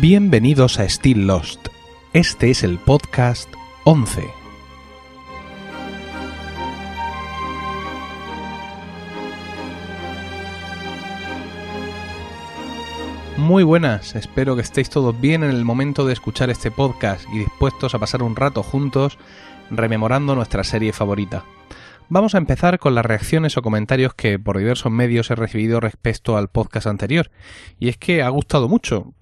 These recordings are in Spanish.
Bienvenidos a Still Lost. Este es el podcast 11. Muy buenas, espero que estéis todos bien en el momento de escuchar este podcast y dispuestos a pasar un rato juntos rememorando nuestra serie favorita. Vamos a empezar con las reacciones o comentarios que por diversos medios he recibido respecto al podcast anterior. Y es que ha gustado mucho.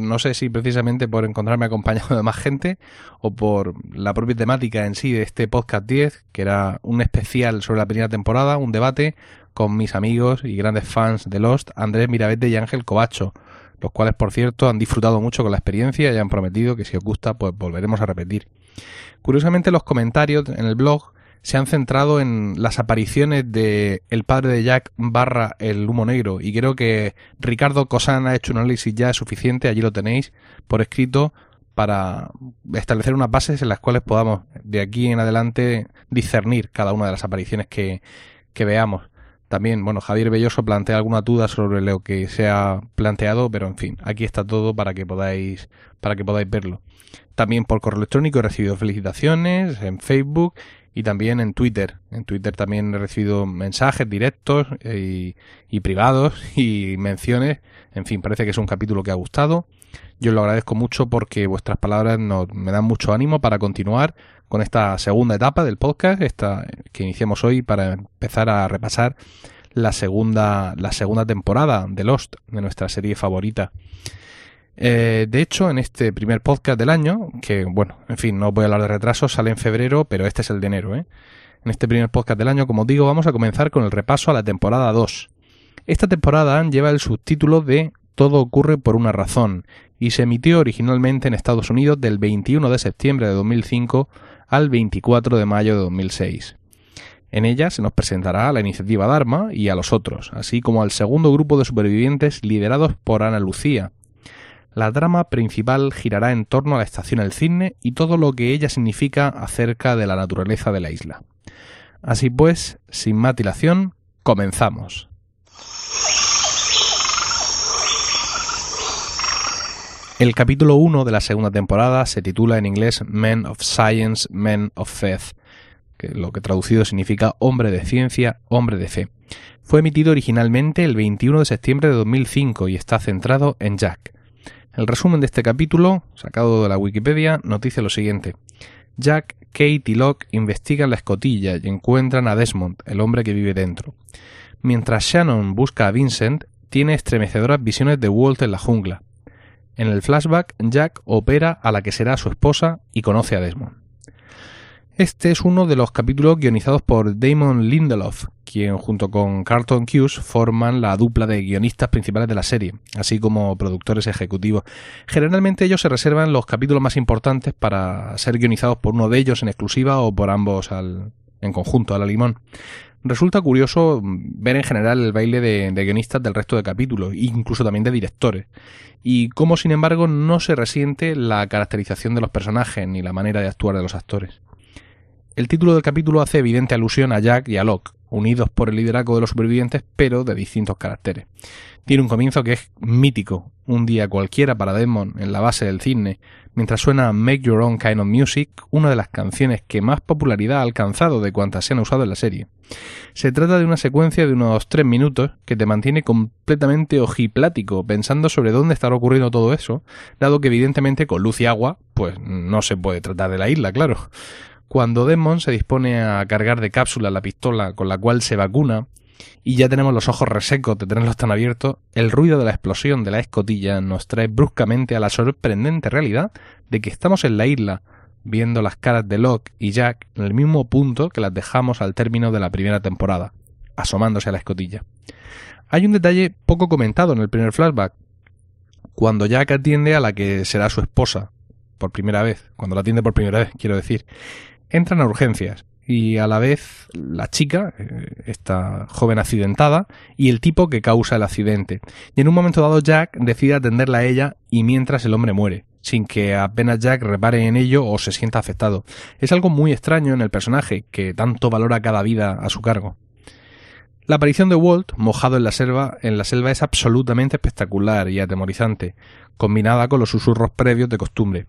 No, sé si precisamente por encontrarme acompañado de más gente o por la propia temática en sí de este podcast 10, que era un especial sobre la primera temporada, un debate con mis amigos y grandes fans de Lost, Andrés Mirabete y Ángel Covacho, los cuales por cierto han disfrutado mucho con la experiencia y han prometido que si os gusta pues volveremos a repetir. Curiosamente los comentarios en el blog se han centrado en las apariciones de el padre de Jack barra el humo negro y creo que Ricardo Cosán ha hecho un análisis ya suficiente, allí lo tenéis por escrito para establecer unas bases en las cuales podamos de aquí en adelante discernir cada una de las apariciones que, que veamos. También, bueno, Javier Belloso plantea alguna duda sobre lo que se ha planteado, pero en fin, aquí está todo para que podáis, para que podáis verlo. También por correo electrónico he recibido felicitaciones en Facebook y también en Twitter. En Twitter también he recibido mensajes directos eh, y, privados y menciones. En fin, parece que es un capítulo que ha gustado. Yo lo agradezco mucho porque vuestras palabras me dan mucho ánimo para continuar con esta segunda etapa del podcast, esta que iniciamos hoy para empezar a repasar la segunda, la segunda temporada de Lost, de nuestra serie favorita. Eh, de hecho, en este primer podcast del año, que bueno, en fin, no voy a hablar de retrasos, sale en febrero, pero este es el de enero, ¿eh? En este primer podcast del año, como digo, vamos a comenzar con el repaso a la temporada 2. Esta temporada lleva el subtítulo de Todo ocurre por una razón y se emitió originalmente en Estados Unidos del 21 de septiembre de 2005 al 24 de mayo de 2006. En ella se nos presentará a la iniciativa Dharma y a los otros, así como al segundo grupo de supervivientes liderados por Ana Lucía, la trama principal girará en torno a la estación El Cisne y todo lo que ella significa acerca de la naturaleza de la isla. Así pues, sin matilación, comenzamos. El capítulo 1 de la segunda temporada se titula en inglés Men of Science, Men of Faith, que lo que traducido significa hombre de ciencia, hombre de fe. Fue emitido originalmente el 21 de septiembre de 2005 y está centrado en Jack, el resumen de este capítulo, sacado de la Wikipedia, nos dice lo siguiente. Jack, Kate y Locke investigan la escotilla y encuentran a Desmond, el hombre que vive dentro. Mientras Shannon busca a Vincent, tiene estremecedoras visiones de Walt en la jungla. En el flashback, Jack opera a la que será su esposa y conoce a Desmond. Este es uno de los capítulos guionizados por Damon Lindelof, quien junto con Carlton Cuse forman la dupla de guionistas principales de la serie, así como productores ejecutivos. Generalmente ellos se reservan los capítulos más importantes para ser guionizados por uno de ellos en exclusiva o por ambos al, en conjunto, a la limón. Resulta curioso ver en general el baile de, guionistas del resto de capítulos, incluso también de directores, y cómo sin embargo no se resiente la caracterización de los personajes ni la manera de actuar de los actores. El título del capítulo hace evidente alusión a Jack y a Locke, unidos por el liderazgo de los supervivientes, pero de distintos caracteres. Tiene un comienzo que es mítico, un día cualquiera para Desmond en la base del cisne, mientras suena Make Your Own Kind of Music, una de las canciones que más popularidad ha alcanzado de cuantas se han usado en la serie. Se trata de una secuencia de unos tres minutos que te mantiene completamente ojiplático pensando sobre dónde estará ocurriendo todo eso, dado que evidentemente con luz y agua, pues no se puede tratar de la isla, claro. Cuando Demon se dispone a cargar de cápsula la pistola con la cual se vacuna, y ya tenemos los ojos resecos de tenerlos tan abiertos, el ruido de la explosión de la escotilla nos trae bruscamente a la sorprendente realidad de que estamos en la isla, viendo las caras de Locke y Jack en el mismo punto que las dejamos al término de la primera temporada, asomándose a la escotilla. Hay un detalle poco comentado en el primer flashback. Cuando Jack atiende a la que será su esposa, por primera vez, cuando la atiende por primera vez, quiero decir, entran a urgencias y a la vez la chica, eh, esta joven accidentada, y el tipo que causa el accidente. Y en un momento dado Jack decide atenderla a ella y mientras el hombre muere, sin que apenas Jack repare en ello o se sienta afectado. Es algo muy extraño en el personaje, que tanto valora cada vida a su cargo. La aparición de Walt, mojado en la selva, en la selva es absolutamente espectacular y atemorizante, combinada con los susurros previos de costumbre.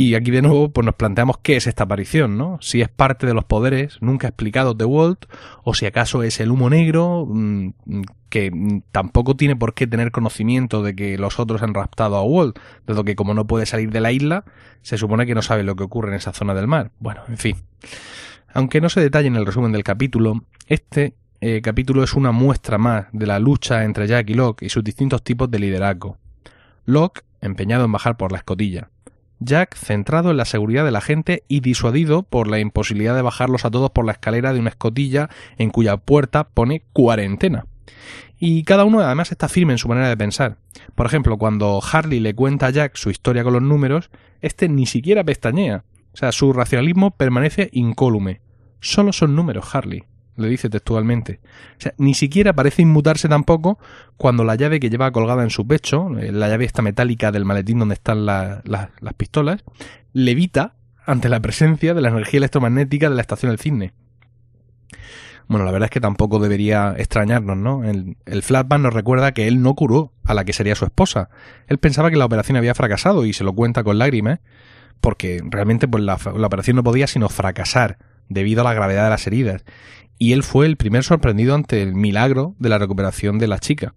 Y aquí de nuevo pues nos planteamos qué es esta aparición, ¿no? Si es parte de los poderes nunca explicados de Walt, o si acaso es el humo negro, mm, que tampoco tiene por qué tener conocimiento de que los otros han raptado a Walt, dado que como no puede salir de la isla, se supone que no sabe lo que ocurre en esa zona del mar. Bueno, en fin. Aunque no se detalle en el resumen del capítulo, este eh, capítulo es una muestra más de la lucha entre Jack y Locke y sus distintos tipos de liderazgo. Locke, empeñado en bajar por la escotilla. Jack centrado en la seguridad de la gente y disuadido por la imposibilidad de bajarlos a todos por la escalera de una escotilla en cuya puerta pone cuarentena. Y cada uno además está firme en su manera de pensar. Por ejemplo, cuando Harley le cuenta a Jack su historia con los números, este ni siquiera pestañea. O sea, su racionalismo permanece incólume. Solo son números, Harley le dice textualmente. O sea, ni siquiera parece inmutarse tampoco cuando la llave que lleva colgada en su pecho, eh, la llave esta metálica del maletín donde están las pistolas, levita ante la presencia de la energía electromagnética de la estación del cisne. Bueno, la verdad es que tampoco debería extrañarnos, ¿no? El, el nos recuerda que él no curó a la que sería su esposa. Él pensaba que la operación había fracasado y se lo cuenta con lágrimas, porque realmente pues, la, la operación no podía sino fracasar debido a la gravedad de las heridas y él fue el primer sorprendido ante el milagro de la recuperación de la chica.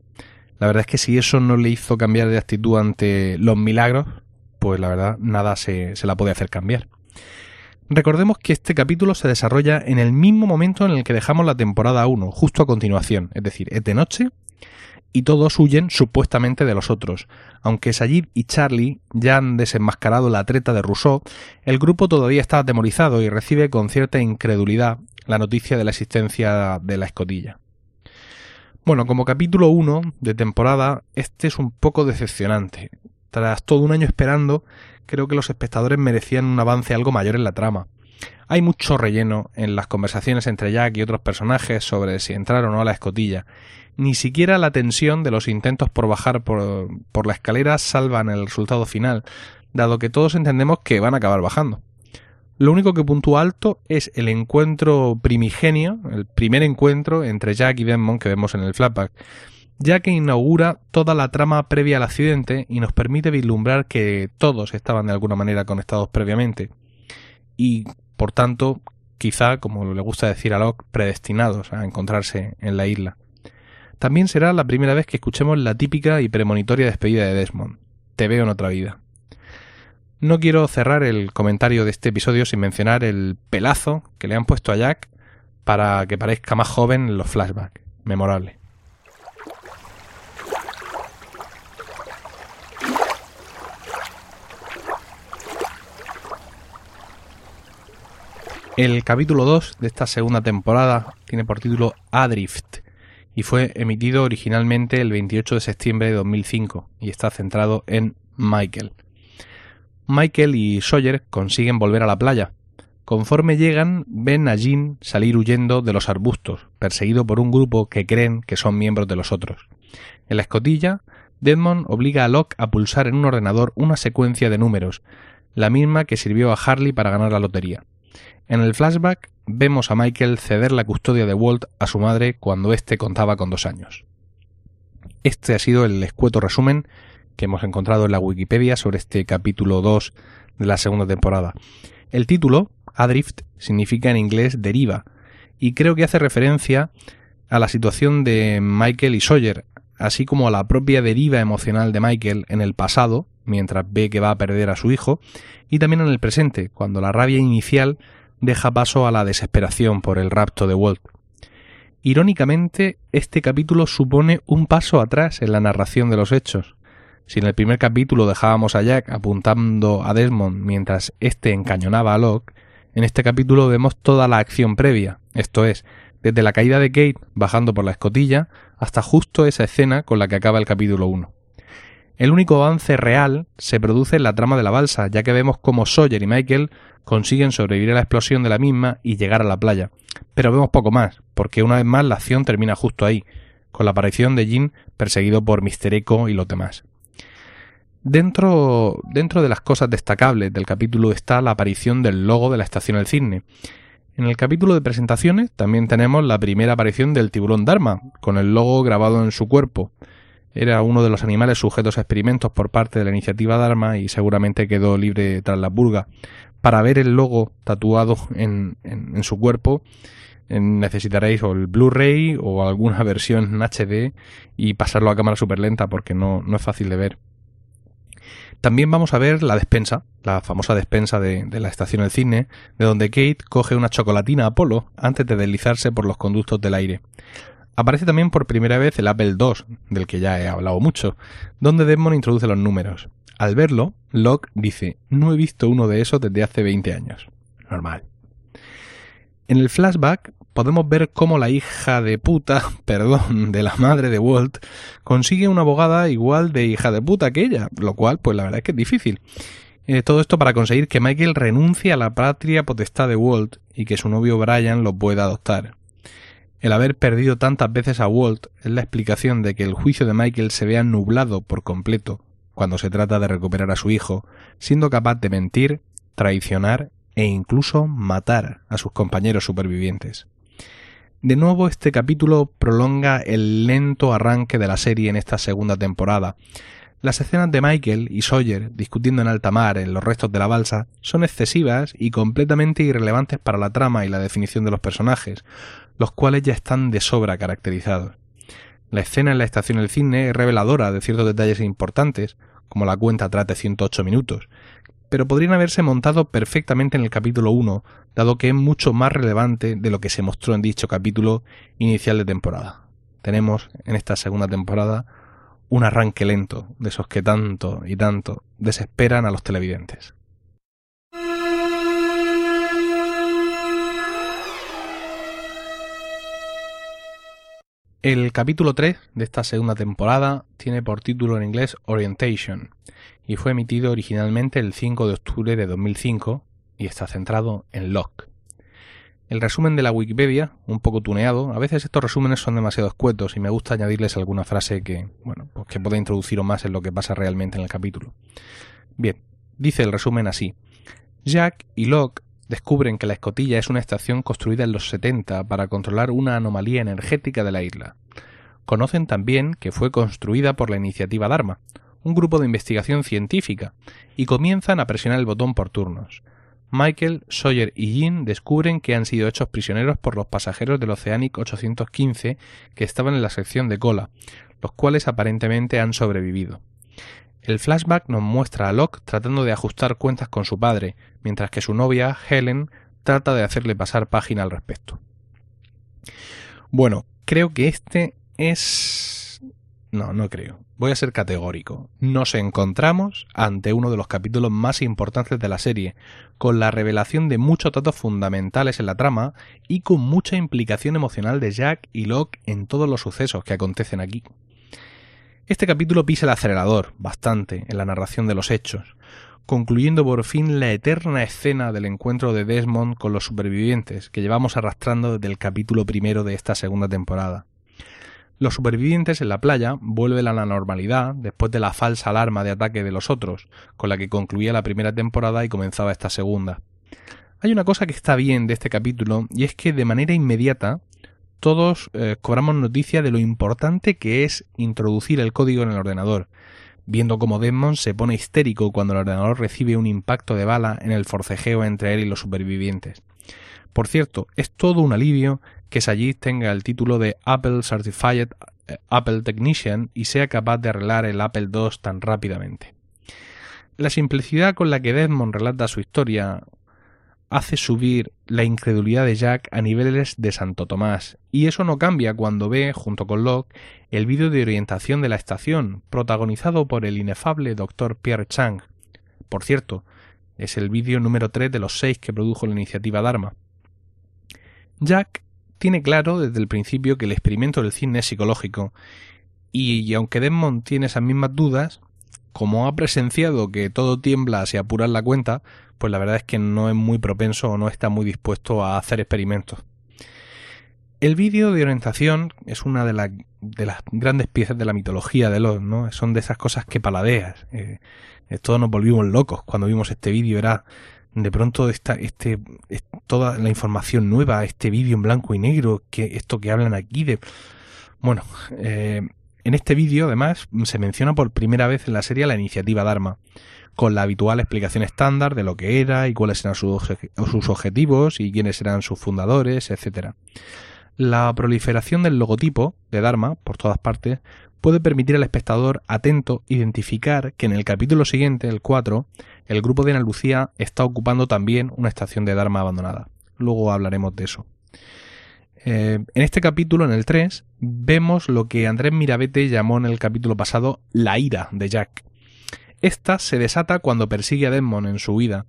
La verdad es que si eso no le hizo cambiar de actitud ante los milagros, pues la verdad nada se, se la puede hacer cambiar. Recordemos que este capítulo se desarrolla en el mismo momento en el que dejamos la temporada 1, justo a continuación, es decir, es de noche y todos huyen supuestamente de los otros. Aunque Sayid y Charlie ya han desenmascarado la treta de Rousseau, el grupo todavía está atemorizado y recibe con cierta incredulidad la noticia de la existencia de la escotilla. Bueno, como capítulo 1 de temporada, este es un poco decepcionante. Tras todo un año esperando, creo que los espectadores merecían un avance algo mayor en la trama. Hay mucho relleno en las conversaciones entre Jack y otros personajes sobre si entrar o no a la escotilla. Ni siquiera la tensión de los intentos por bajar por, por la escalera salvan el resultado final, dado que todos entendemos que van a acabar bajando. Lo único que puntúa alto es el encuentro primigenio, el primer encuentro entre Jack y Desmond que vemos en el flashback, ya que inaugura toda la trama previa al accidente y nos permite vislumbrar que todos estaban de alguna manera conectados previamente y, por tanto, quizá, como le gusta decir a Locke, predestinados a encontrarse en la isla. También será la primera vez que escuchemos la típica y premonitoria despedida de Desmond. Te veo en otra vida. No quiero cerrar el comentario de este episodio sin mencionar el pelazo que le han puesto a Jack para que parezca más joven en los flashbacks. Memorable. El capítulo 2 de esta segunda temporada tiene por título Adrift y fue emitido originalmente el 28 de septiembre de 2005 y está centrado en Michael. Michael y Sawyer consiguen volver a la playa. Conforme llegan, ven a Jean salir huyendo de los arbustos, perseguido por un grupo que creen que son miembros de los otros. En la escotilla, Desmond obliga a Locke a pulsar en un ordenador una secuencia de números, la misma que sirvió a Harley para ganar la lotería. En el flashback vemos a Michael ceder la custodia de Walt a su madre cuando éste contaba con dos años. Este ha sido el escueto resumen que hemos encontrado en la Wikipedia sobre este capítulo 2 de la segunda temporada. El título, Adrift, significa en inglés deriva, y creo que hace referencia a la situación de Michael y Sawyer, así como a la propia deriva emocional de Michael en el pasado, mientras ve que va a perder a su hijo, y también en el presente, cuando la rabia inicial deja paso a la desesperación por el rapto de Walt. Irónicamente, este capítulo supone un paso atrás en la narración de los hechos, si en el primer capítulo dejábamos a Jack apuntando a Desmond mientras éste encañonaba a Locke, en este capítulo vemos toda la acción previa, esto es, desde la caída de Kate bajando por la escotilla hasta justo esa escena con la que acaba el capítulo 1. El único avance real se produce en la trama de la balsa, ya que vemos cómo Sawyer y Michael consiguen sobrevivir a la explosión de la misma y llegar a la playa. Pero vemos poco más, porque una vez más la acción termina justo ahí, con la aparición de Jean perseguido por Mister Echo y los demás. Dentro, dentro de las cosas destacables del capítulo está la aparición del logo de la estación del Cisne. En el capítulo de presentaciones también tenemos la primera aparición del tiburón Dharma, con el logo grabado en su cuerpo. Era uno de los animales sujetos a experimentos por parte de la iniciativa Dharma y seguramente quedó libre tras la purga. Para ver el logo tatuado en, en su cuerpo necesitaréis o el Blu-ray o alguna versión en HD y pasarlo a cámara súper lenta porque no, no es fácil de ver. También vamos a ver la despensa, la famosa despensa de, la estación del cine, de donde Kate coge una chocolatina Apolo antes de deslizarse por los conductos del aire. Aparece también por primera vez el Apple II, del que ya he hablado mucho, donde Desmond introduce los números. Al verlo, Locke dice, no he visto uno de esos desde hace 20 años. Normal. En el flashback podemos ver cómo la hija de puta, perdón, de la madre de Walt, consigue una abogada igual de hija de puta que ella, lo cual, pues la verdad es que es difícil. Eh, todo esto para conseguir que Michael renuncie a la patria potestad de Walt y que su novio Brian lo pueda adoptar. El haber perdido tantas veces a Walt es la explicación de que el juicio de Michael se vea nublado por completo cuando se trata de recuperar a su hijo, siendo capaz de mentir, traicionar e incluso matar a sus compañeros supervivientes. De nuevo, este capítulo prolonga el lento arranque de la serie en esta segunda temporada. Las escenas de Michael y Sawyer discutiendo en alta mar en los restos de la balsa son excesivas y completamente irrelevantes para la trama y la definición de los personajes, los cuales ya están de sobra caracterizados. La escena en la estación del cine es reveladora de ciertos detalles importantes, como la cuenta trate 108 minutos, pero podrían haberse montado perfectamente en el capítulo 1, dado que es mucho más relevante de lo que se mostró en dicho capítulo inicial de temporada. Tenemos en esta segunda temporada un arranque lento de esos que tanto y tanto desesperan a los televidentes. El capítulo 3 de esta segunda temporada tiene por título en inglés Orientation y fue emitido originalmente el 5 de octubre de 2005 y está centrado en Locke. El resumen de la Wikipedia, un poco tuneado, a veces estos resúmenes son demasiado escuetos y me gusta añadirles alguna frase que, bueno, pues que pueda introducir más en lo que pasa realmente en el capítulo. Bien, dice el resumen así. Jack y Locke descubren que la escotilla es una estación construida en los 70 para controlar una anomalía energética de la isla. Conocen también que fue construida por la iniciativa Dharma, un grupo de investigación científica, y comienzan a presionar el botón por turnos. Michael, Sawyer y Jean descubren que han sido hechos prisioneros por los pasajeros del Oceanic 815 que estaban en la sección de cola, los cuales aparentemente han sobrevivido. El flashback nos muestra a Locke tratando de ajustar cuentas con su padre, mientras que su novia, Helen, trata de hacerle pasar página al respecto. Bueno, creo que este es... No, no creo. Voy a ser categórico. Nos encontramos ante uno de los capítulos más importantes de la serie, con la revelación de muchos datos fundamentales en la trama y con mucha implicación emocional de Jack y Locke en todos los sucesos que acontecen aquí. Este capítulo pisa el acelerador bastante en la narración de los hechos, concluyendo por fin la eterna escena del encuentro de Desmond con los supervivientes que llevamos arrastrando desde el capítulo primero de esta segunda temporada. Los supervivientes en la playa vuelven a la normalidad después de la falsa alarma de ataque de los otros, con la que concluía la primera temporada y comenzaba esta segunda. Hay una cosa que está bien de este capítulo y es que de manera inmediata todos eh, cobramos noticia de lo importante que es introducir el código en el ordenador, viendo cómo Desmond se pone histérico cuando el ordenador recibe un impacto de bala en el forcejeo entre él y los supervivientes. Por cierto, es todo un alivio que Sajid tenga el título de Apple Certified eh, Apple Technician y sea capaz de arreglar el Apple II tan rápidamente. La simplicidad con la que Desmond relata su historia hace subir la incredulidad de Jack a niveles de Santo Tomás, y eso no cambia cuando ve, junto con Locke, el vídeo de orientación de la estación, protagonizado por el inefable Dr. Pierre Chang. Por cierto, es el vídeo número 3 de los 6 que produjo la iniciativa Dharma. Jack tiene claro desde el principio que el experimento del cine es psicológico, y aunque Desmond tiene esas mismas dudas, como ha presenciado que todo tiembla si apurar la cuenta, pues la verdad es que no es muy propenso o no está muy dispuesto a hacer experimentos. El vídeo de orientación es una de, de, las grandes piezas de la mitología de los, ¿no? Son de esas cosas que paladeas. Eh, todos nos volvimos locos cuando vimos este vídeo. Era de pronto esta, este, toda la información nueva, este vídeo en blanco y negro, que esto que hablan aquí de... Bueno, eh, en este vídeo además se menciona por primera vez en la serie la iniciativa Dharma, con la habitual explicación estándar de lo que era y cuáles eran sus, objetivos y quiénes eran sus fundadores, etc. La proliferación del logotipo de Dharma por todas partes puede permitir al espectador atento identificar que en el capítulo siguiente, el 4, el grupo de Ana Lucía está ocupando también una estación de Dharma abandonada. Luego hablaremos de eso. Eh, en este capítulo, en el 3, vemos lo que Andrés Mirabete llamó en el capítulo pasado la ira de Jack. Esta se desata cuando persigue a Desmond en su huida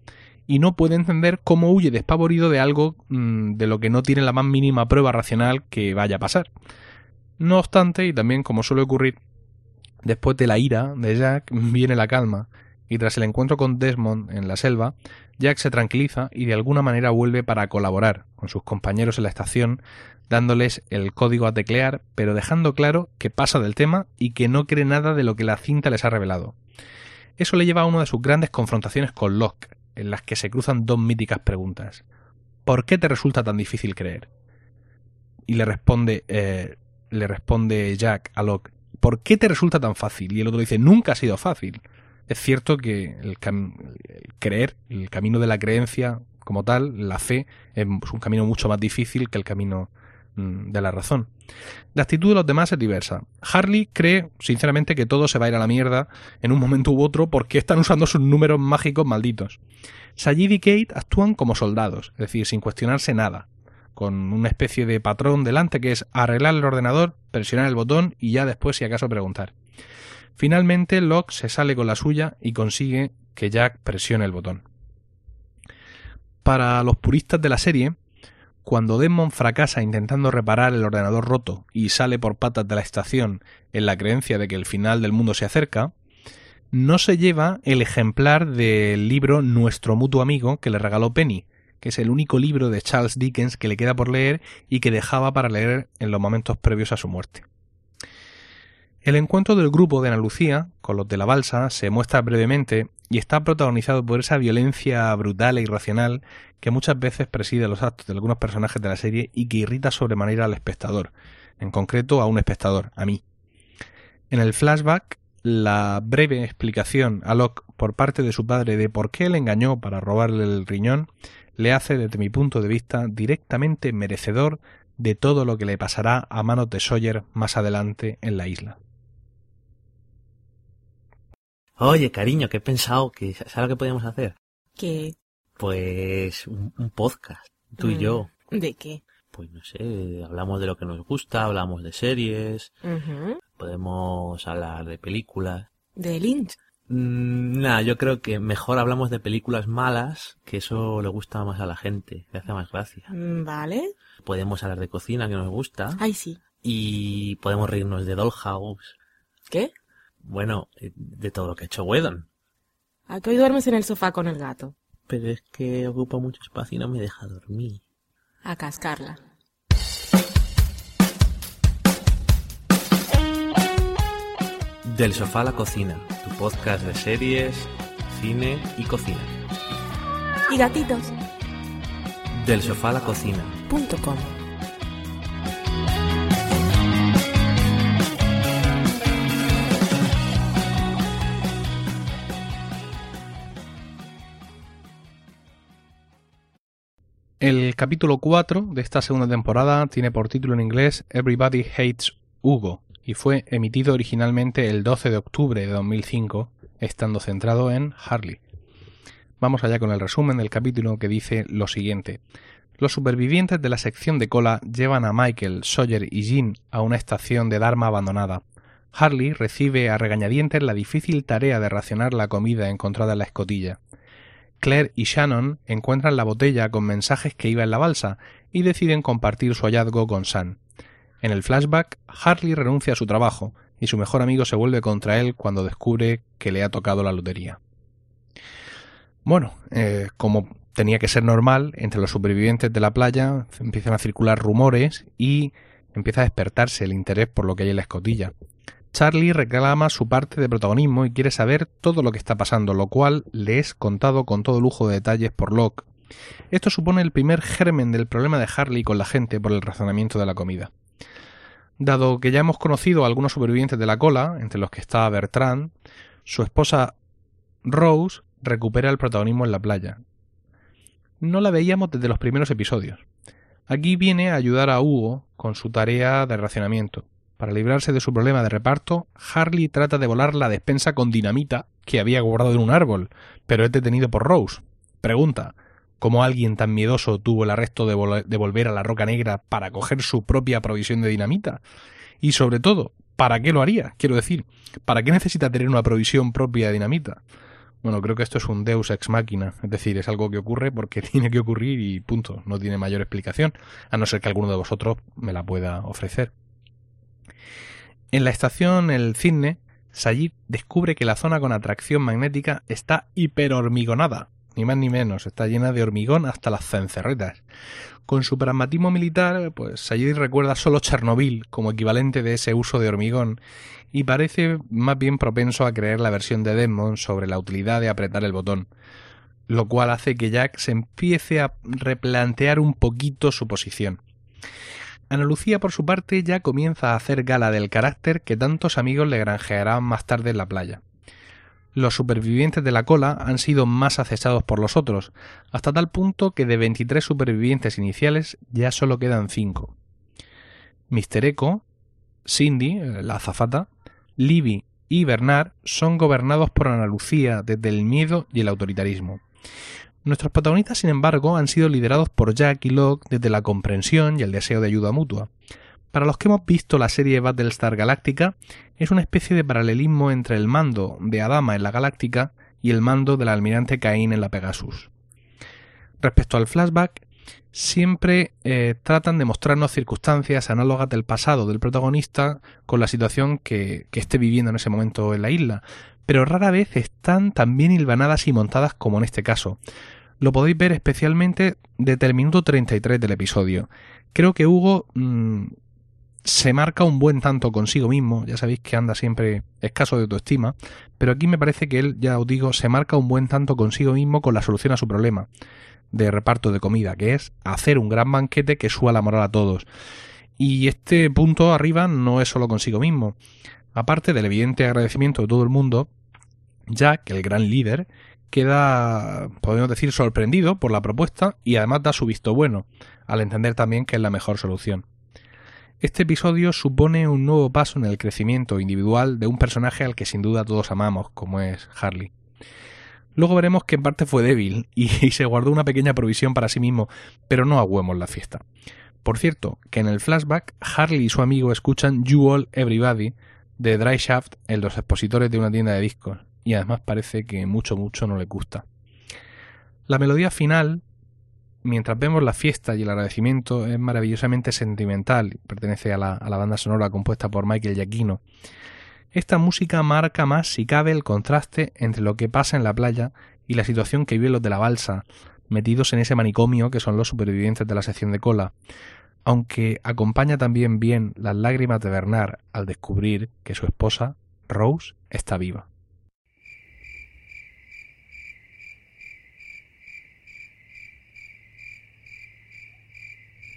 y no puede entender cómo huye despavorido de algo mm, de lo que no tiene la más mínima prueba racional que vaya a pasar. No obstante, y también como suele ocurrir, después de la ira de Jack viene la calma, y tras el encuentro con Desmond en la selva, Jack se tranquiliza y de alguna manera vuelve para colaborar con sus compañeros en la estación, dándoles el código a teclear, pero dejando claro que pasa del tema y que no cree nada de lo que la cinta les ha revelado. Eso le lleva a una de sus grandes confrontaciones con Locke, en las que se cruzan dos míticas preguntas. ¿Por qué te resulta tan difícil creer? Y le responde, eh, le responde Jack a Locke, ¿por qué te resulta tan fácil? Y el otro dice, nunca ha sido fácil. Es cierto que el, creer, el camino de la creencia como tal, la fe, es un camino mucho más difícil que el camino mm, de la razón. La actitud de los demás es diversa. Harley cree, sinceramente, que todo se va a ir a la mierda en un momento u otro porque están usando sus números mágicos malditos. Sayid y Kate actúan como soldados, es decir, sin cuestionarse nada con una especie de patrón delante que es arreglar el ordenador, presionar el botón y ya después si acaso preguntar. Finalmente Locke se sale con la suya y consigue que Jack presione el botón. Para los puristas de la serie, cuando Desmond fracasa intentando reparar el ordenador roto y sale por patas de la estación en la creencia de que el final del mundo se acerca, no se lleva el ejemplar del libro Nuestro mutuo amigo que le regaló Penny, que es el único libro de Charles Dickens que le queda por leer y que dejaba para leer en los momentos previos a su muerte. El encuentro del grupo de Ana Lucía con los de la balsa se muestra brevemente y está protagonizado por esa violencia brutal e irracional que muchas veces preside los actos de algunos personajes de la serie y que irrita sobremanera al espectador, en concreto a un espectador, a mí. En el flashback, la breve explicación a Locke por parte de su padre de por qué le engañó para robarle el riñón le hace, desde mi punto de vista, directamente merecedor de todo lo que le pasará a manos de Sawyer más adelante en la isla. Oye, cariño, que he pensado que ¿sabes lo que podíamos hacer? ¿Qué? Pues un, podcast, tú y yo. Mm, ¿De qué? Pues no sé, hablamos de lo que nos gusta, hablamos de series, podemos hablar de películas. ¿De Lynch? Mm, nada, yo creo que mejor hablamos de películas malas, que eso le gusta más a la gente, le hace más gracia. Mm, vale. Podemos hablar de cocina, que nos gusta. Ay, sí. Y podemos reírnos de Dollhouse. ¿Qué? Bueno, eh, de todo lo que ha hecho Whedon. ¿A qué hoy duermes en el sofá con el gato? Pero es que ocupa mucho espacio y no me deja dormir. A cascarla. Del sofá a la cocina, tu podcast de series, cine y cocina. Y gatitos. Del sofá a la cocina. Punto com. El capítulo 4 de esta segunda temporada tiene por título en inglés Everybody Hates Hugo y fue emitido originalmente el 12 de octubre de 2005, estando centrado en Harley. Vamos allá con el resumen del capítulo que dice lo siguiente. Los supervivientes de la sección de cola llevan a Michael, Sawyer y Jean a una estación de Dharma abandonada. Harley recibe a regañadientes la difícil tarea de racionar la comida encontrada en la escotilla. Claire y Shannon encuentran la botella con mensajes que iba en la balsa y deciden compartir su hallazgo con Sam. En el flashback, Harley renuncia a su trabajo y su mejor amigo se vuelve contra él cuando descubre que le ha tocado la lotería. Bueno, eh, como tenía que ser normal, entre los supervivientes de la playa empiezan a circular rumores y empieza a despertarse el interés por lo que hay en la escotilla. Charlie reclama su parte de protagonismo y quiere saber todo lo que está pasando, lo cual le es contado con todo lujo de detalles por Locke. Esto supone el primer germen del problema de Harley con la gente por el razonamiento de la comida. Dado que ya hemos conocido a algunos supervivientes de la cola, entre los que está Bertrand, su esposa Rose recupera el protagonismo en la playa. No la veíamos desde los primeros episodios. Aquí viene a ayudar a Hugo con su tarea de racionamiento. Para librarse de su problema de reparto, Harley trata de volar la despensa con dinamita que había guardado en un árbol, pero es detenido por Rose. Pregunta, ¿cómo alguien tan miedoso tuvo el arresto de, volver a la Roca Negra para coger su propia provisión de dinamita? Y sobre todo, ¿para qué lo haría? Quiero decir, ¿para qué necesita tener una provisión propia de dinamita? Bueno, creo que esto es un deus ex machina, es decir, es algo que ocurre porque tiene que ocurrir y punto, no tiene mayor explicación, a no ser que alguno de vosotros me la pueda ofrecer. En la estación El Cisne, Sayid descubre que la zona con atracción magnética está hiperhormigonada, ni más ni menos, está llena de hormigón hasta las cencerretas. Con su pragmatismo militar, pues Sayid recuerda solo Chernobyl como equivalente de ese uso de hormigón y parece más bien propenso a creer la versión de Desmond sobre la utilidad de apretar el botón, lo cual hace que Jack se empiece a replantear un poquito su posición. Ana Lucía, por su parte, ya comienza a hacer gala del carácter que tantos amigos le granjearán más tarde en la playa. Los supervivientes de la cola han sido más acesados por los otros, hasta tal punto que de 23 supervivientes iniciales ya solo quedan 5. Mr. Echo, Cindy, la azafata, Libby y Bernard son gobernados por Ana Lucía desde el miedo y el autoritarismo. Nuestros protagonistas, sin embargo, han sido liderados por Jack y Locke desde la comprensión y el deseo de ayuda mutua. Para los que hemos visto la serie Battlestar Galáctica, es una especie de paralelismo entre el mando de Adama en la Galáctica y el mando del almirante Cain en la Pegasus. Respecto al flashback, siempre eh, tratan de mostrarnos circunstancias análogas del pasado del protagonista con la situación que, que esté viviendo en ese momento en la isla, pero rara vez están tan bien hilvanadas y montadas como en este caso. Lo podéis ver especialmente desde el minuto 33 del episodio. Creo que Hugo mm, se marca un buen tanto consigo mismo, ya sabéis que anda siempre escaso de autoestima, pero aquí me parece que él, ya os digo, se marca un buen tanto consigo mismo con la solución a su problema de reparto de comida, que es hacer un gran banquete que suba la moral a todos. Y este punto arriba no es solo consigo mismo. Aparte del evidente agradecimiento de todo el mundo, Jack, el gran líder, queda, podemos decir, sorprendido por la propuesta y además da su visto bueno, al entender también que es la mejor solución. Este episodio supone un nuevo paso en el crecimiento individual de un personaje al que sin duda todos amamos, como es Harley. Luego veremos que en parte fue débil y, se guardó una pequeña provisión para sí mismo, pero no aguemos la fiesta. Por cierto, que en el flashback Harley y su amigo escuchan You All Everybody de Dry Shaft en los expositores de una tienda de discos, y además parece que mucho mucho no le gusta. La melodía final, mientras vemos la fiesta y el agradecimiento, es maravillosamente sentimental, pertenece a la, a la banda sonora compuesta por Michael Giacchino. Esta música marca más, si cabe, el contraste entre lo que pasa en la playa y la situación que viven los de la balsa, metidos en ese manicomio que son los supervivientes de la sección de cola, aunque acompaña también bien las lágrimas de Bernard al descubrir que su esposa, Rose, está viva.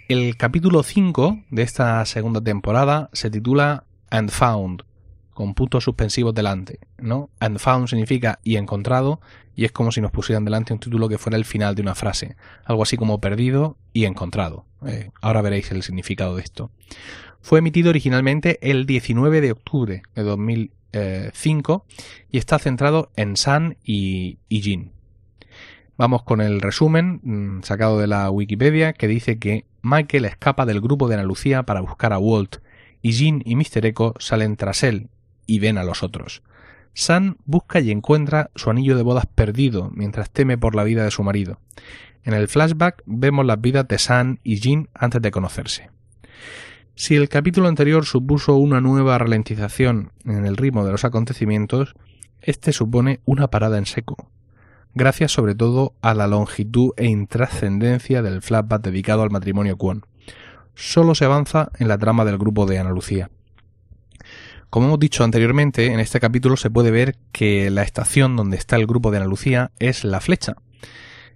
El capítulo 5 de esta segunda temporada se titula And Found, con puntos suspensivos delante, ¿no? And found significa y encontrado, y es como si nos pusieran delante un título que fuera el final de una frase, algo así como perdido y encontrado. Eh, ahora veréis el significado de esto. Fue emitido originalmente el 19 de octubre de 2005 y está centrado en San y, y Jin. Vamos con el resumen mm, sacado de la Wikipedia que dice que Michael escapa del grupo de Ana Lucía para buscar a Walt y Jean y Mr. Echo salen tras él y ven a los otros. San busca y encuentra su anillo de bodas perdido mientras teme por la vida de su marido. En el flashback vemos las vidas de San y Jean antes de conocerse. Si el capítulo anterior supuso una nueva ralentización en el ritmo de los acontecimientos, este supone una parada en seco, gracias sobre todo a la longitud e intrascendencia del flashback dedicado al matrimonio Kwon. Solo se avanza en la trama del grupo de Ana Lucía. Como hemos dicho anteriormente, en este capítulo se puede ver que la estación donde está el grupo de Ana Lucía es La Flecha.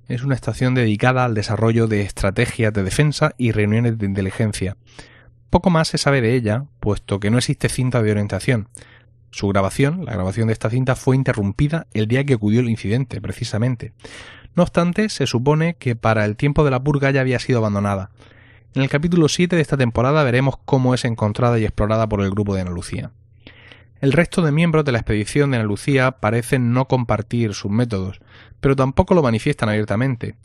Es una estación dedicada al desarrollo de estrategias de defensa y reuniones de inteligencia. Poco más se sabe de ella, puesto que no existe cinta de orientación. Su grabación, la grabación de esta cinta, fue interrumpida el día que acudió el incidente, precisamente. No obstante, se supone que para el tiempo de la purga ya había sido abandonada. En el capítulo 7 de esta temporada veremos cómo es encontrada y explorada por el grupo de Ana Lucía. El resto de miembros de la expedición de Ana Lucía parecen no compartir sus métodos, pero tampoco lo manifiestan abiertamente.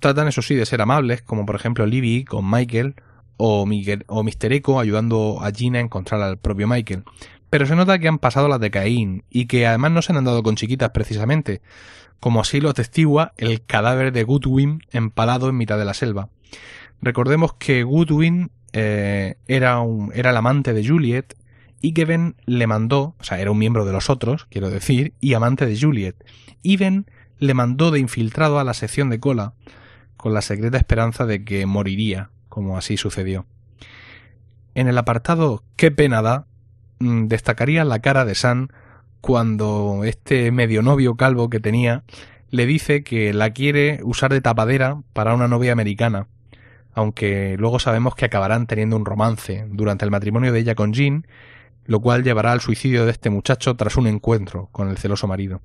Tratan, eso sí, de ser amables, como por ejemplo Libby con Michael o, Miguel, o Mr. Echo ayudando a Gina a encontrar al propio Michael. Pero se nota que han pasado las de Caín y que además no se han andado con chiquitas precisamente, como así lo atestigua el cadáver de Goodwin empalado en mitad de la selva. Recordemos que Goodwin eh, era, un, era el amante de Juliet y que Ben le mandó, o sea, era un miembro de los otros, quiero decir, y amante de Juliet. Y Ben le mandó de infiltrado a la sección de cola con la secreta esperanza de que moriría, como así sucedió. En el apartado Qué pena da, mm, destacaría la cara de San cuando este medio novio calvo que tenía le dice que la quiere usar de tapadera para una novia americana, aunque luego sabemos que acabarán teniendo un romance durante el matrimonio de ella con Jean, lo cual llevará al suicidio de este muchacho tras un encuentro con el celoso marido.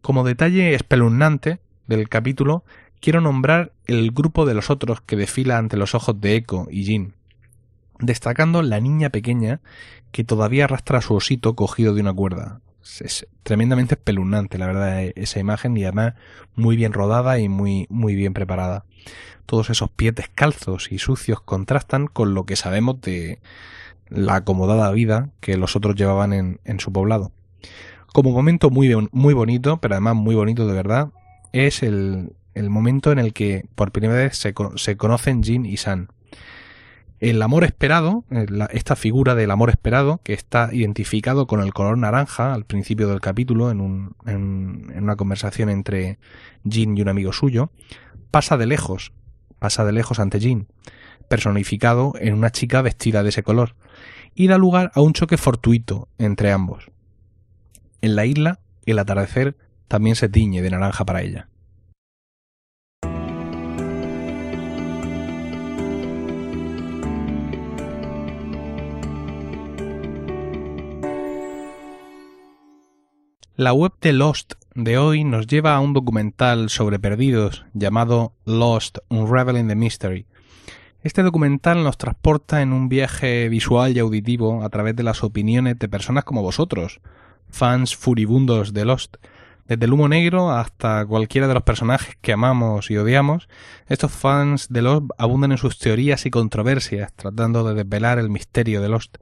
Como detalle espeluznante del capítulo, quiero nombrar el grupo de los otros que desfila ante los ojos de Echo y Jean, destacando la niña pequeña que todavía arrastra su osito cogido de una cuerda. Es tremendamente espeluznante, la verdad, e-, esa imagen y además muy bien rodada y muy, muy bien preparada. Todos esos pies descalzos y sucios contrastan con lo que sabemos de la acomodada vida que los otros llevaban en, en su poblado. Como momento muy, muy bonito, pero además muy bonito de verdad, es el, el momento en el que por primera vez se, se conocen Jin y San. El amor esperado, esta figura del amor esperado, que está identificado con el color naranja al principio del capítulo, en, un, en, una conversación entre Jin y un amigo suyo, pasa de lejos, pasa de lejos ante Jin, personificado en una chica vestida de ese color, y da lugar a un choque fortuito entre ambos. En la isla, el atardecer también se tiñe de naranja para ella. La web de Lost de hoy nos lleva a un documental sobre perdidos llamado Lost, Unraveling the Mystery. Este documental nos transporta en un viaje visual y auditivo a través de las opiniones de personas como vosotros, fans furibundos de Lost. Desde el humo negro hasta cualquiera de los personajes que amamos y odiamos, estos fans de Lost abundan en sus teorías y controversias, tratando de desvelar el misterio de Lost.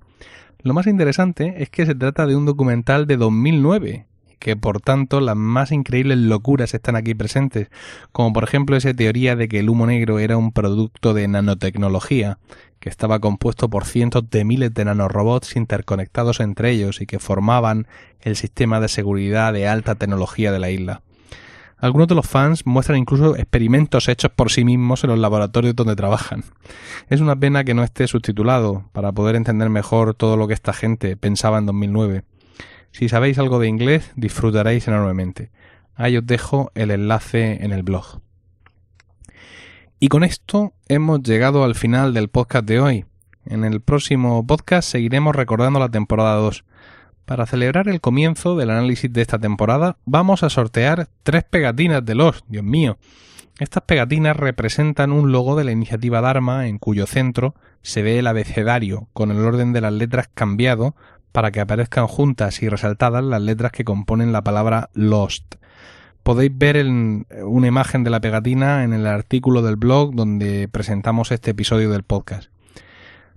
Lo más interesante es que se trata de un documental de 2009, que por tanto las más increíbles locuras están aquí presentes, como por ejemplo esa teoría de que el humo negro era un producto de nanotecnología, que estaba compuesto por cientos de miles de nanorobots interconectados entre ellos y que formaban el sistema de seguridad de alta tecnología de la isla. Algunos de los fans muestran incluso experimentos hechos por sí mismos en los laboratorios donde trabajan. Es una pena que no esté subtitulado para poder entender mejor todo lo que esta gente pensaba en 2009. Si sabéis algo de inglés, disfrutaréis enormemente. Ahí os dejo el enlace en el blog. Y con esto hemos llegado al final del podcast de hoy. En el próximo podcast seguiremos recordando la temporada 2. Para celebrar el comienzo del análisis de esta temporada, vamos a sortear tres pegatinas de los, Dios mío. Estas pegatinas representan un logo de la iniciativa Dharma en cuyo centro se ve el abecedario con el orden de las letras cambiado para que aparezcan juntas y resaltadas las letras que componen la palabra Lost. Podéis ver una imagen de la pegatina en el artículo del blog donde presentamos este episodio del podcast.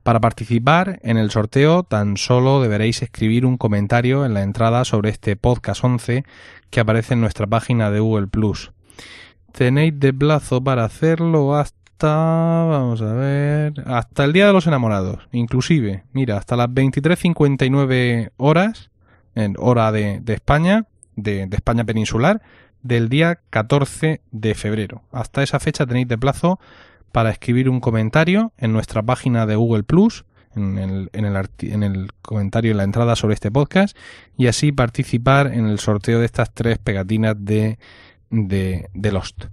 Para participar en el sorteo tan solo deberéis escribir un comentario en la entrada sobre este podcast 11 que aparece en nuestra página de Google. Tenéis de plazo para hacerlo hasta vamos a ver, hasta el Día de los Enamorados, inclusive, mira, hasta las 23.59 horas, en hora de, España, de, España peninsular, del día 14 de febrero. Hasta esa fecha tenéis de plazo para escribir un comentario en nuestra página de Google Plus, en el, en, el, en el comentario, en la entrada sobre este podcast, y así participar en el sorteo de estas tres pegatinas de Lost.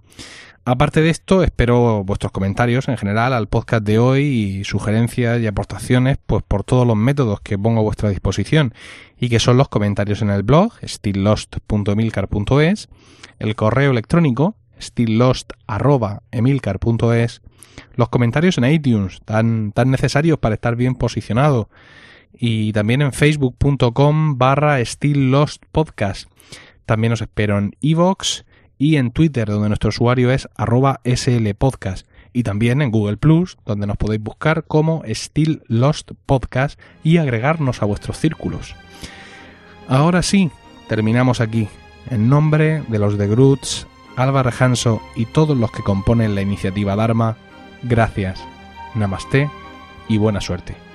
Aparte de esto, espero vuestros comentarios en general al podcast de hoy y sugerencias y aportaciones pues por todos los métodos que pongo a vuestra disposición y que son los comentarios en el blog stilllost.emilcar.es, el correo electrónico stilllost.emilcar.es, los comentarios en iTunes tan, tan necesarios para estar bien posicionado y también en facebook.com barra. También os espero en iVoox, y en Twitter, donde nuestro usuario es arroba slpodcast. Y también en Google Plus, donde nos podéis buscar como Still Lost Podcast y agregarnos a vuestros círculos. Ahora sí, terminamos aquí. En nombre de los de Groots, Álvaro Hanso y todos los que componen la iniciativa Dharma, gracias, namaste y buena suerte.